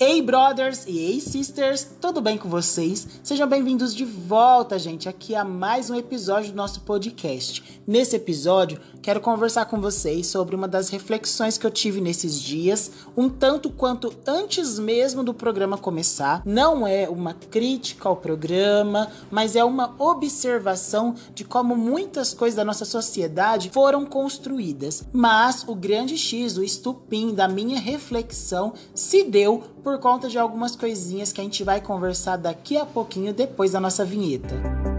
Ei, brothers e ei, sisters, tudo bem com vocês? Sejam bem-vindos de volta, gente, aqui a mais um episódio do nosso podcast. Nesse episódio, quero conversar com vocês sobre uma das reflexões que eu tive nesses dias, um tanto quanto antes mesmo do programa começar. Não é uma crítica ao programa, mas é uma observação de como muitas coisas da nossa sociedade foram construídas. Mas o grande X, o estupim da minha reflexão, se deu por conta de algumas coisinhas que a gente vai conversar daqui a pouquinho depois da nossa vinheta.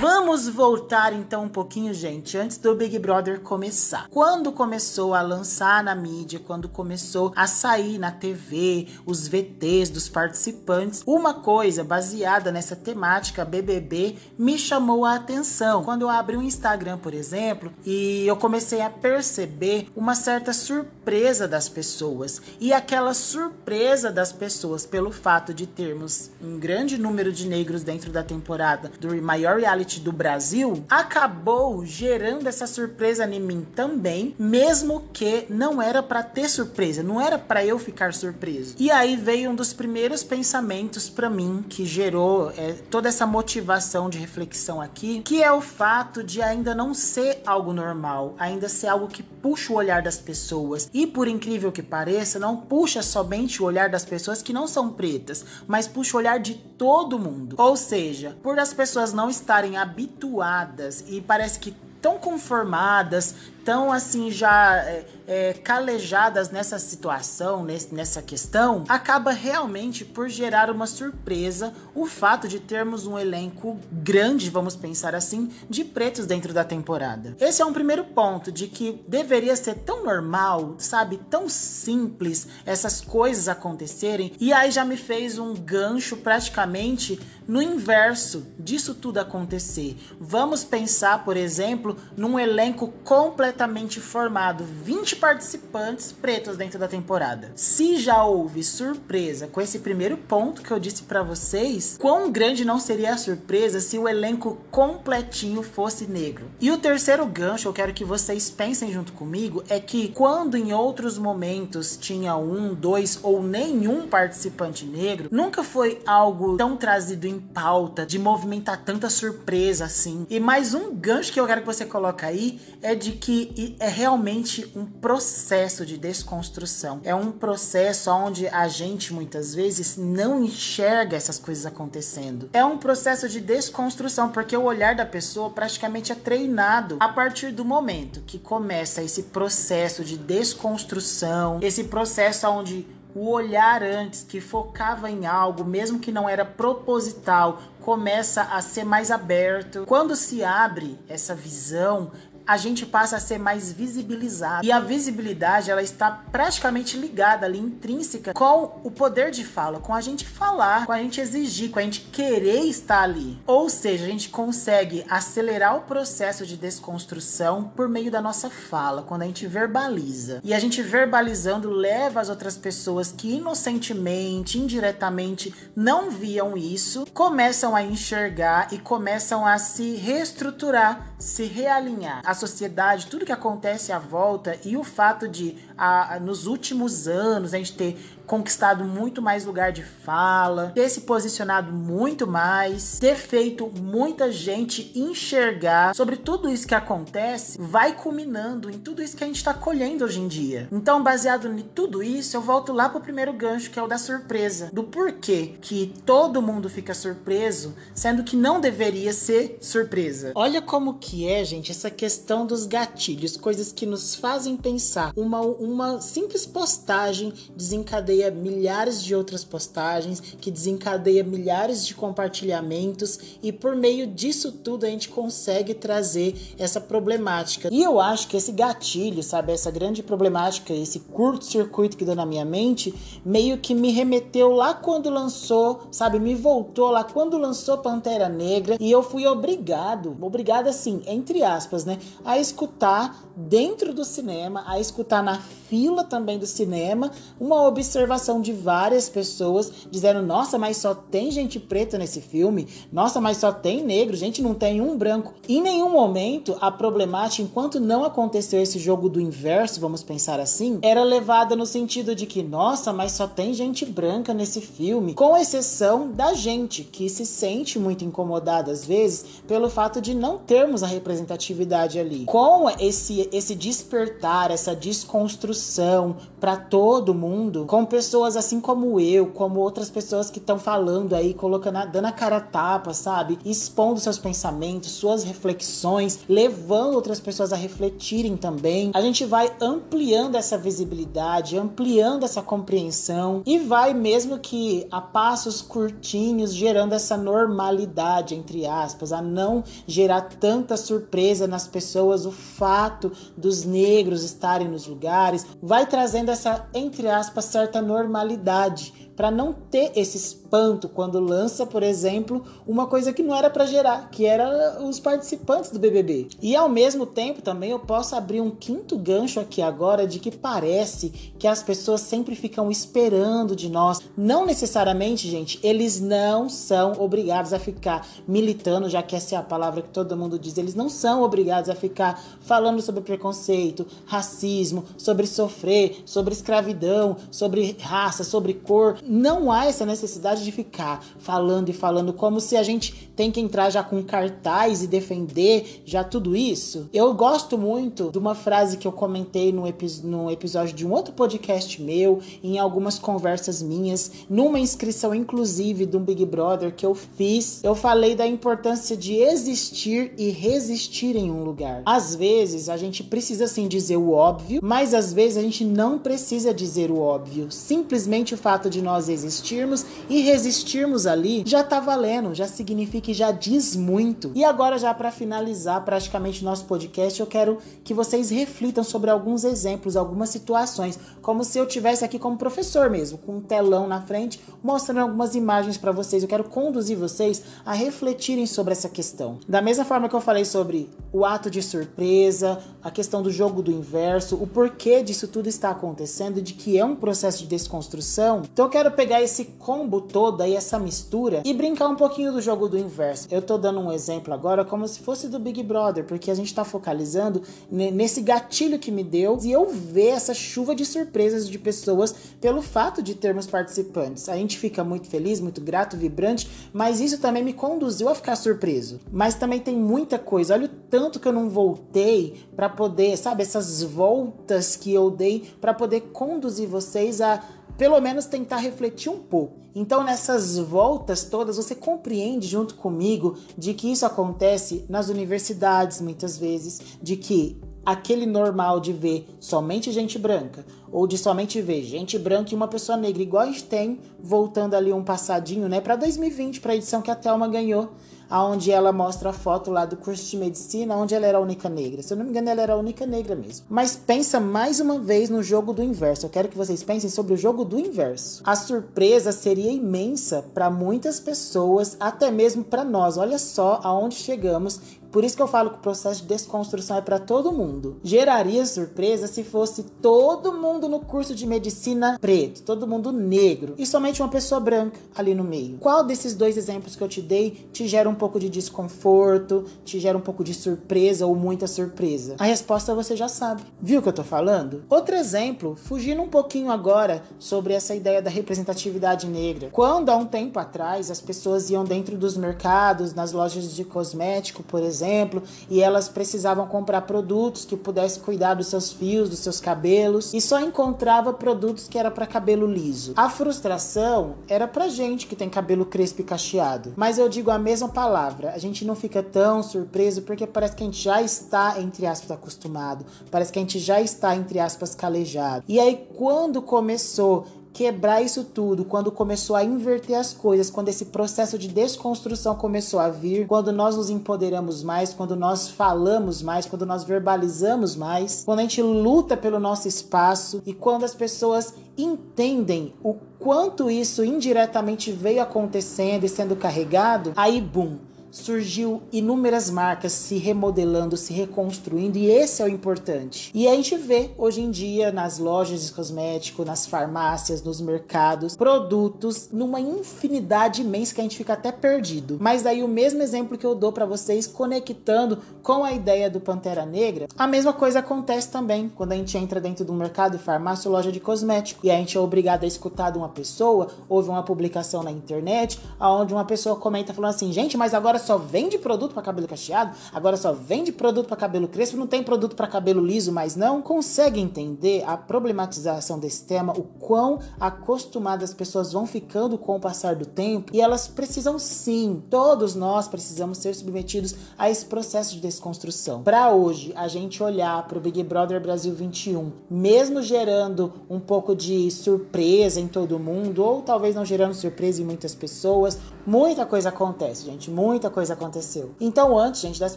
Vamos voltar então um pouquinho, gente, antes do Big Brother começar. Quando começou a lançar na mídia, quando começou a sair na TV os VTs dos participantes, uma coisa baseada nessa temática BBB me chamou a atenção. Quando eu abri o Instagram, por exemplo, e eu comecei a perceber uma certa surpresa das pessoas. E aquela surpresa das pessoas pelo fato de termos um grande número de negros dentro da temporada do maior reality do Brasil, acabou gerando essa surpresa em mim também, mesmo que não era para ter surpresa, não era para eu ficar surpreso. E aí veio um dos primeiros pensamentos para mim que gerou é, toda essa motivação de reflexão aqui, que é o fato de ainda não ser algo normal, ainda ser algo que puxa o olhar das pessoas. E por incrível que pareça, não puxa somente o olhar das pessoas que não são pretas, mas puxa o olhar de todo mundo. Ou seja, por as pessoas não estarem habituadas e parece que tão conformadas, tão assim já é, é, calejadas nessa situação, nessa questão, acaba realmente por gerar uma surpresa o fato de termos um elenco grande, vamos pensar assim, de pretos dentro da temporada. Esse é um primeiro ponto de que deveria ser tão normal, sabe, tão simples essas coisas acontecerem, e aí já me fez um gancho praticamente no inverso disso tudo acontecer. Vamos pensar, por exemplo, num elenco completamente formado, 20 participantes pretos dentro da temporada. Se já houve surpresa com esse primeiro ponto que eu disse para vocês, quão grande não seria a surpresa se o elenco completinho fosse negro? E o terceiro gancho, eu quero que vocês pensem junto comigo, é que quando em outros momentos tinha um, dois ou nenhum participante negro, nunca foi algo tão trazido em pauta de movimentar tanta surpresa assim. E mais um gancho que eu quero que você coloque aí é de que é realmente um processo de desconstrução. É um processo onde a gente muitas vezes não enxerga essas coisas acontecendo. É um processo de desconstrução, porque o olhar da pessoa praticamente é treinado a partir do momento que começa esse processo de desconstrução, esse processo onde o olhar antes que focava em algo, mesmo que não era proposital, começa a ser mais aberto. Quando se abre essa visão, a gente passa a ser mais visibilizado. E a visibilidade, ela está praticamente ligada ali, intrínseca, com o poder de fala, com a gente falar, com a gente exigir, com a gente querer estar ali. Ou seja, a gente consegue acelerar o processo de desconstrução por meio da nossa fala, quando a gente verbaliza. E a gente verbalizando leva as outras pessoas que inocentemente, indiretamente não viam isso, começam a enxergar e começam a se reestruturar, se realinhar. A sociedade, tudo que acontece à volta e o fato de a, nos últimos anos a gente ter conquistado muito mais lugar de fala, ter se posicionado muito mais, ter feito muita gente enxergar sobre tudo isso que acontece, vai culminando em tudo isso que a gente está colhendo hoje em dia. Então, baseado em tudo isso, eu volto lá pro primeiro gancho, que é o da surpresa, do porquê que todo mundo fica surpreso, sendo que não deveria ser surpresa. Olha como que é, gente, essa questão dos gatilhos, coisas que nos fazem pensar. Uma, uma simples postagem desencadeia desencadeia milhares de outras postagens, que desencadeia milhares de compartilhamentos e por meio disso tudo a gente consegue trazer essa problemática. E eu acho que esse gatilho, sabe, essa grande problemática, esse curto-circuito que deu na minha mente, meio que me remeteu lá quando lançou, sabe, me voltou lá quando lançou Pantera Negra e eu fui obrigado, obrigado assim, entre aspas, né, a escutar dentro do cinema, a escutar na fila também do cinema, uma observação observação de várias pessoas dizendo: nossa, mas só tem gente preta nesse filme, nossa, mas só tem negro, gente, não tem um branco. Em nenhum momento a problemática, enquanto não aconteceu esse jogo do inverso, vamos pensar assim, era levada no sentido de que, nossa, mas só tem gente branca nesse filme, com exceção da gente que se sente muito incomodada às vezes pelo fato de não termos a representatividade ali. Com esse esse despertar, essa desconstrução para todo mundo, com pessoas assim como eu, como outras pessoas que estão falando aí, colocando, dando a cara a tapa, sabe? Expondo seus pensamentos, suas reflexões, levando outras pessoas a refletirem também. A gente vai ampliando essa visibilidade, ampliando essa compreensão e vai mesmo que a passos curtinhos gerando essa normalidade entre aspas, a não gerar tanta surpresa nas pessoas o fato dos negros estarem nos lugares, vai trazendo essa entre aspas certa normalidade para não ter esse espanto quando lança, por exemplo, uma coisa que não era para gerar, que era os participantes do BBB. E ao mesmo tempo também eu posso abrir um quinto gancho aqui agora de que parece que as pessoas sempre ficam esperando de nós. Não necessariamente, gente, eles não são obrigados a ficar militando, já que essa é a palavra que todo mundo diz, eles não são obrigados a ficar falando sobre preconceito, racismo, sobre sofrer, sobre escravidão, sobre raça, sobre cor não há essa necessidade de ficar falando e falando como se a gente tem que entrar já com cartaz e defender já tudo isso. Eu gosto muito de uma frase que eu comentei no, epi no episódio de um outro podcast meu, em algumas conversas minhas, numa inscrição inclusive de um Big Brother que eu fiz. Eu falei da importância de existir e resistir em um lugar. Às vezes a gente precisa sim dizer o óbvio, mas às vezes a gente não precisa dizer o óbvio. Simplesmente o fato de nós nós existirmos e resistirmos ali, já tá valendo, já significa e já diz muito. E agora, já para finalizar praticamente nosso podcast, eu quero que vocês reflitam sobre alguns exemplos, algumas situações, como se eu tivesse aqui como professor mesmo, com um telão na frente, mostrando algumas imagens para vocês. Eu quero conduzir vocês a refletirem sobre essa questão. Da mesma forma que eu falei sobre o ato de surpresa, a questão do jogo do inverso, o porquê disso tudo está acontecendo, de que é um processo de desconstrução. Então eu quero quero pegar esse combo todo aí, essa mistura, e brincar um pouquinho do jogo do inverso. Eu tô dando um exemplo agora como se fosse do Big Brother, porque a gente tá focalizando nesse gatilho que me deu e eu ver essa chuva de surpresas de pessoas pelo fato de termos participantes. A gente fica muito feliz, muito grato, vibrante, mas isso também me conduziu a ficar surpreso. Mas também tem muita coisa. Olha o tanto que eu não voltei para poder, sabe, essas voltas que eu dei para poder conduzir vocês a pelo menos tentar refletir um pouco. Então, nessas voltas todas, você compreende junto comigo de que isso acontece nas universidades muitas vezes, de que aquele normal de ver somente gente branca ou de somente ver gente branca e uma pessoa negra, igual a gente tem voltando ali um passadinho, né, para 2020, para a edição que a Thelma ganhou aonde ela mostra a foto lá do curso de medicina, onde ela era a única negra. Se eu não me engano, ela era a única negra mesmo. Mas pensa mais uma vez no jogo do inverso. Eu quero que vocês pensem sobre o jogo do inverso. A surpresa seria imensa para muitas pessoas, até mesmo para nós. Olha só aonde chegamos por isso que eu falo que o processo de desconstrução é para todo mundo. Geraria surpresa se fosse todo mundo no curso de medicina preto, todo mundo negro e somente uma pessoa branca ali no meio. Qual desses dois exemplos que eu te dei te gera um pouco de desconforto, te gera um pouco de surpresa ou muita surpresa? A resposta você já sabe. Viu o que eu tô falando? Outro exemplo, fugindo um pouquinho agora sobre essa ideia da representatividade negra. Quando há um tempo atrás as pessoas iam dentro dos mercados, nas lojas de cosmético, por exemplo, exemplo, e elas precisavam comprar produtos que pudessem cuidar dos seus fios, dos seus cabelos, e só encontrava produtos que era para cabelo liso. A frustração era pra gente que tem cabelo crespo e cacheado. Mas eu digo a mesma palavra, a gente não fica tão surpreso porque parece que a gente já está entre aspas acostumado, parece que a gente já está entre aspas calejado. E aí quando começou quebrar isso tudo, quando começou a inverter as coisas, quando esse processo de desconstrução começou a vir, quando nós nos empoderamos mais, quando nós falamos mais, quando nós verbalizamos mais, quando a gente luta pelo nosso espaço e quando as pessoas entendem o quanto isso indiretamente veio acontecendo e sendo carregado, aí, bum, surgiu inúmeras marcas se remodelando, se reconstruindo, e esse é o importante. E a gente vê hoje em dia nas lojas de cosmético, nas farmácias, nos mercados, produtos numa infinidade imensa que a gente fica até perdido. Mas daí o mesmo exemplo que eu dou para vocês conectando com a ideia do Pantera Negra, a mesma coisa acontece também quando a gente entra dentro de um mercado, farmácia loja de cosmético e a gente é obrigado a escutar de uma pessoa, houve uma publicação na internet onde uma pessoa comenta falando assim: "Gente, mas agora só vende produto para cabelo cacheado? Agora só vende produto para cabelo crespo, não tem produto para cabelo liso mais não?" Consegue entender a problematização desse tema, o quão acostumadas as pessoas vão ficando com o passar do tempo e elas precisam sim, todos nós precisamos ser submetidos a esse processo de desconstrução. Para hoje, a gente olhar para o Big Brother Brasil 21, mesmo gerando um pouco de surpresa em todo mundo, ou talvez não gerando surpresa em muitas pessoas, muita coisa acontece, gente, muita coisa aconteceu. Então, antes, gente, das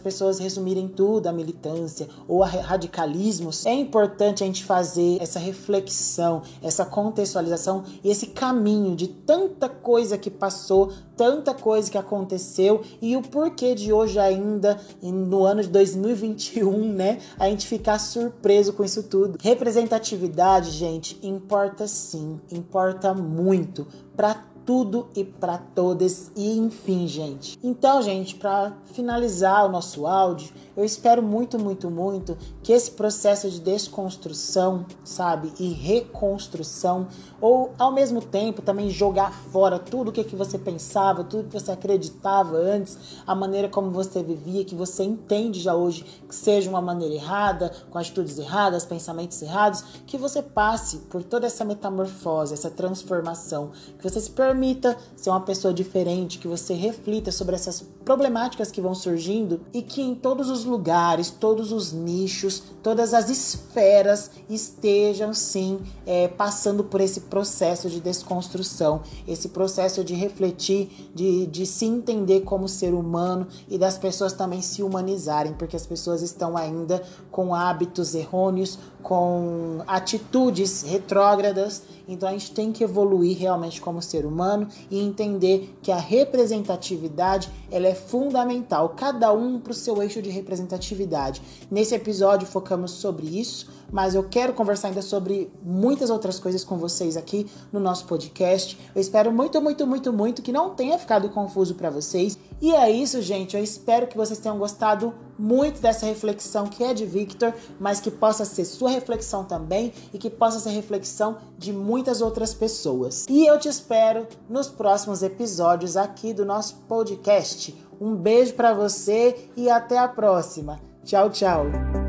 pessoas resumirem tudo, a militância ou a radicalismos, é importante a gente fazer essa reflexão, essa contextualização e esse caminho de tanta coisa que passou, tanta coisa que aconteceu e o porquê de hoje ainda, no ano de 2021, né, a gente ficar surpreso com isso tudo. Representatividade, gente, importa sim, importa muito para tudo e para todas e enfim, gente. Então, gente, para finalizar o nosso áudio, eu espero muito, muito, muito que esse processo de desconstrução, sabe, e reconstrução, ou ao mesmo tempo também jogar fora tudo o que, que você pensava, tudo que você acreditava antes, a maneira como você vivia, que você entende já hoje que seja uma maneira errada, com atitudes erradas, pensamentos errados, que você passe por toda essa metamorfose, essa transformação, que você se permita ser uma pessoa diferente, que você reflita sobre essas problemáticas que vão surgindo e que em todos os lugares, todos os nichos, todas as esferas estejam sim é, passando por esse processo de desconstrução, esse processo de refletir, de, de se entender como ser humano e das pessoas também se humanizarem, porque as pessoas estão ainda com hábitos errôneos, com atitudes retrógradas. Então a gente tem que evoluir realmente como ser humano e entender que a representatividade ela é fundamental, cada um para o seu eixo de representatividade. Nesse episódio focamos sobre isso, mas eu quero conversar ainda sobre muitas outras coisas com vocês aqui no nosso podcast. Eu espero muito, muito, muito, muito que não tenha ficado confuso para vocês. E é isso, gente. Eu espero que vocês tenham gostado muito dessa reflexão que é de Victor, mas que possa ser sua reflexão também e que possa ser reflexão de muitas outras pessoas. E eu te espero nos próximos episódios aqui do nosso podcast. Um beijo para você e até a próxima. Tchau, tchau.